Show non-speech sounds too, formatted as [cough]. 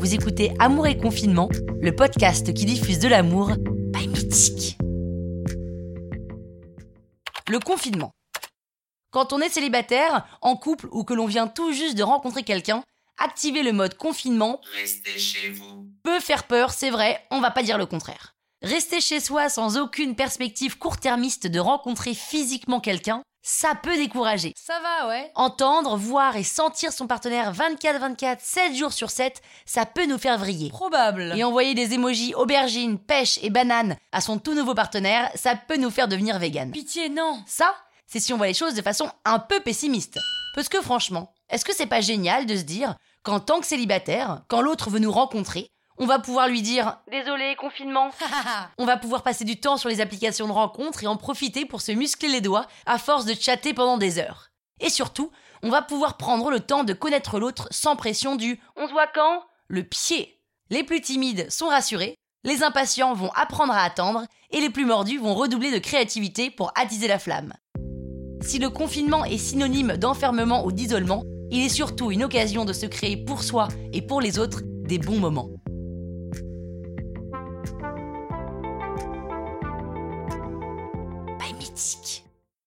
Vous écoutez Amour et Confinement, le podcast qui diffuse de l'amour by Mythique. Le confinement. Quand on est célibataire, en couple ou que l'on vient tout juste de rencontrer quelqu'un, activer le mode confinement Restez chez vous. peut faire peur, c'est vrai, on va pas dire le contraire. Rester chez soi sans aucune perspective court-termiste de rencontrer physiquement quelqu'un, ça peut décourager. Ça va, ouais. Entendre, voir et sentir son partenaire 24-24, 7 jours sur 7, ça peut nous faire vriller. Probable. Et envoyer des émojis aubergines, pêche et bananes à son tout nouveau partenaire, ça peut nous faire devenir vegan. Pitié, non. Ça, c'est si on voit les choses de façon un peu pessimiste. Parce que franchement, est-ce que c'est pas génial de se dire qu'en tant que célibataire, quand l'autre veut nous rencontrer, on va pouvoir lui dire Désolé, confinement. [laughs] on va pouvoir passer du temps sur les applications de rencontres et en profiter pour se muscler les doigts à force de chatter pendant des heures. Et surtout, on va pouvoir prendre le temps de connaître l'autre sans pression du On se voit quand? Le pied. Les plus timides sont rassurés, les impatients vont apprendre à attendre et les plus mordus vont redoubler de créativité pour attiser la flamme. Si le confinement est synonyme d'enfermement ou d'isolement, il est surtout une occasion de se créer pour soi et pour les autres des bons moments. mythique.